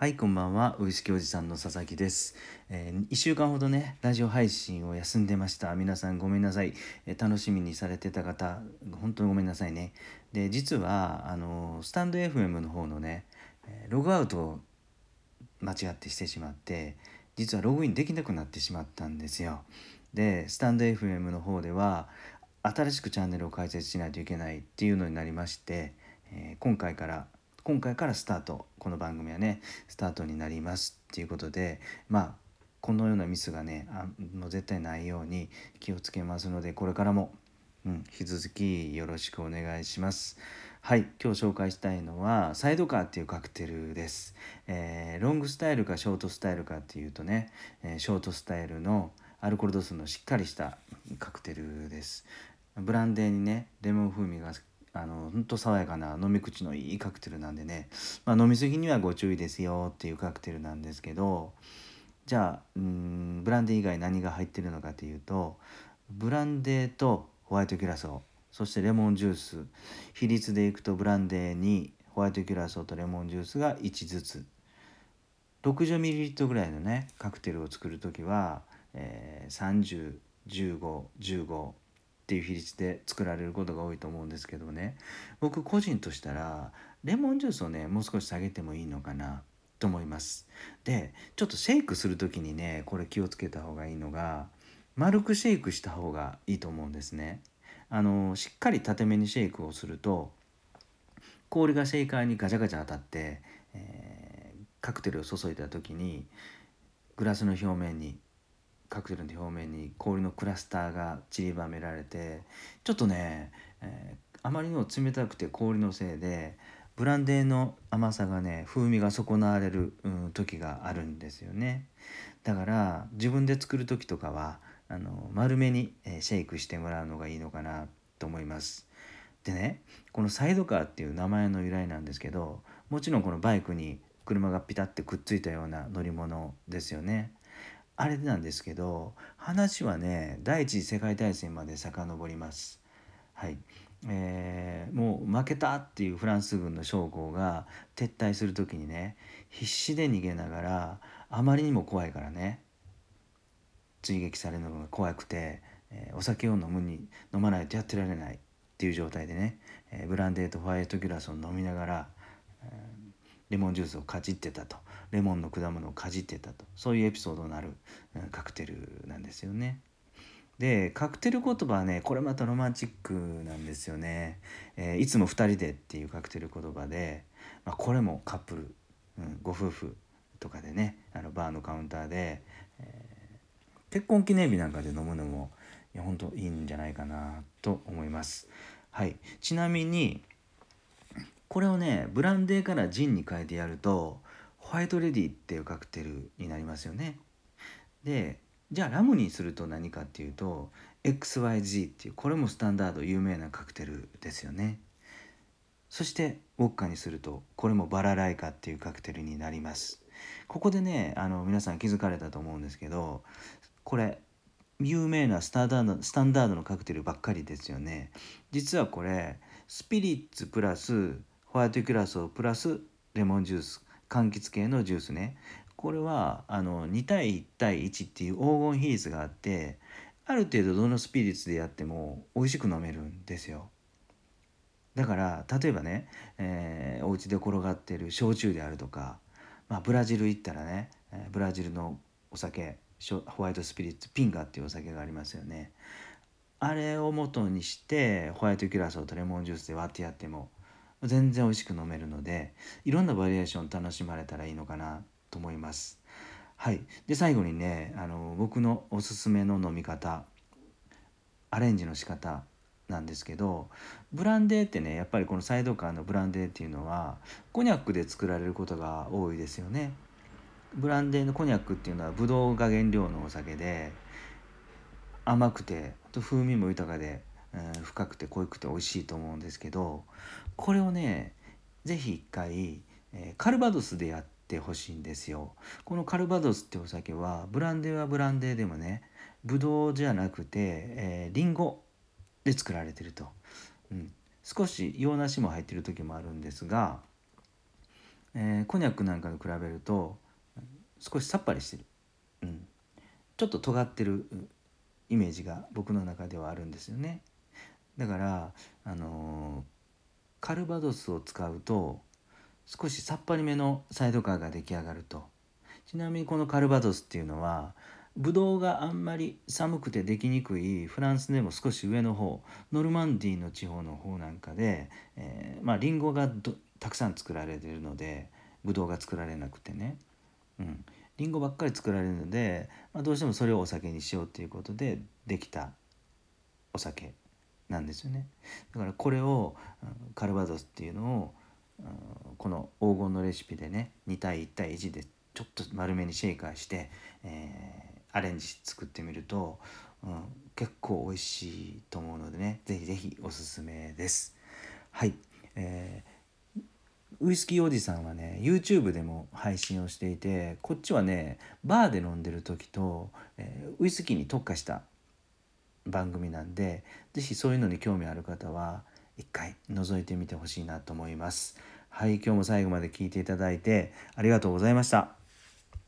はい、こんばんは。ウイスキーおじさんの佐々木です。えー、1週間ほどね、ラジオ配信を休んでました。皆さんごめんなさい。えー楽しみにされてた方、本当にごめんなさいね。で、実は、あのースタンド FM の方のね、ログアウトを間違ってしてしまって、実はログインできなくなってしまったんですよ。で、スタンド FM の方では、新しくチャンネルを開設しないといけないっていうのになりまして、え今回から今回からスタートこの番組はねスタートになりますっていうことでまあこのようなミスがねあもう絶対ないように気をつけますのでこれからも、うん、引き続きよろしくお願いします。はい今日紹介したいのはサイドカーっていうカクテルです、えーロングスタイルかショートスタイルかっていうとね、えーショートスタイルのアルコール度数のしっかりしたカクテルですブランデーにねレモン風味があのほんと爽やかな飲み口のいいカクテルなんでね、まあ、飲み過ぎにはご注意ですよっていうカクテルなんですけどじゃあうんブランデー以外何が入ってるのかというとブランデーとホワイトキュラソーそしてレモンジュース比率でいくとブランデーにホワイトキュラソーとレモンジュースが1ずつ。60ml ぐらいのねカクテルを作る時は、えー、301515っていう比率で作られることが多いと思うんですけどね。僕個人としたらレモンジュースをねもう少し下げてもいいのかなと思います。でちょっとシェイクする時にねこれ気をつけた方がいいのが丸くシェイクした方がいいと思うんですね。あのしっかり縦めにシェイクをすると氷がシェイカーにガチャガチャ当たって、えーカクテルを注いだ時にグラスの表面にカクテルの表面に氷のクラスターが散りばめられてちょっとね、えーあまりにも冷たくて氷のせいでブランデーの甘さがね風味が損なわれる、うん、時があるんですよね。だから自分で作る時とかはあの丸めに、えシェイクしてもらうのがいいのかなと思います。でねこのサイドカーっていう名前の由来なんですけどもちろんこのバイクに車がピタッてくっついたような乗り物ですよね。あれなんですけど話はね第一次世界大戦まで遡ります。はい。えーもう負けたっていうフランス軍の将校が撤退する時にね必死で逃げながらあまりにも怖いからね追撃されるのが怖くて、えーお酒を飲むに飲まないとやってられないっていう状態でね、えーブランデーとホワイトギラスを飲みながら、えーレモンジュースをかじってたと。レモンの果物をかじってたとそういうエピソードのある、カクテルなんですよね。でカクテル言葉はねこれまたロマンチックなんですよね。えーいつも2人でっていうカクテル言葉で、まあ、これもカップル、うん、ご夫婦とかでねあのバーのカウンターで、えー結婚記念日なんかで飲むのもいや本当いいんじゃないかなと思います。はい、ちなみにこれをねブランデーからジンに変えてやるとホワイトレディっていうカクテルになりますよね。でじゃあラムにすると何かっていうと XYZ っていうこれもスタンダード有名なカクテルですよね。そしてウォッカにするとこれもバラライカっていうカクテルになります。ここでねあの皆さん気づかれたと思うんですけどこれ有名なスタンダードスタンダードのカクテルばっかりですよね。実はこれスピリッツプラスホワイトキュラソープラスレモンジュース柑橘系のジュースね。これはあの2対1対1っていう黄金比率があってある程度どのスピリッツでやっても美味しく飲めるんですよ。だから例えばね、えーお家で転がってる焼酎であるとか、まあ、ブラジル行ったらね、ブラジルのお酒ホワイトスピリッツピンガっていうお酒がありますよね。あれを元にしてホワイトキュラソーとレモンジュースで割ってやっても全然美味しく飲めるのでいろんなバリエーション楽しまれたらいいのかなと思います。はい、で最後にねあの僕のおすすめの飲み方アレンジの仕方なんですけどブランデーってねやっぱりこのサイドカーのブランデーっていうのはコニャックで作られることが多いですよね。ブランデーのコニャックっていうのはブドウが原料のお酒で甘くてと風味も豊かで、え深くて濃くて美味しいと思うんですけどこれをね是非一回、えカルバドスでやってほしいんですよ。このカルバドスってお酒はブランデーはブランデーでもねブドウじゃなくて、えーリンゴで作られてると、うん、少し洋梨も入ってる時もあるんですが、えー、コニャックなんかと比べると少しさっぱりしてる、うん、ちょっと尖ってるイメージが僕の中ではあるんですよね。だからあの、カルバドスを使うと少しさっぱりめのサイドカーが出来上がると。ちなみにこのカルバドスっていうのはブドウがあんまり寒くてできにくいフランスでも少し上の方ノルマンディーの地方の方なんかで、えー、まあリンゴがたくさん作られてるのでブドウが作られなくてね、うん、リンゴばっかり作られるので、まあ、どうしてもそれをお酒にしようっていうことでできたお酒。なんですよねだからこれをカルバドスっていうのをこの黄金のレシピでね2対1対1でちょっと丸めにシェイカーして、えー、アレンジ作ってみると、うん、結構美味しいと思うのでね是非是非おすすめです。はい、えー、ウイスキーおじさんはね YouTube でも配信をしていてこっちはねバーで飲んでる時と、えー、ウイスキーに特化した番組なんで是非そういうのに興味ある方は一回覗いてみてほしいなと思います。はい、今日も最後まで聞いていただいてありがとうございました。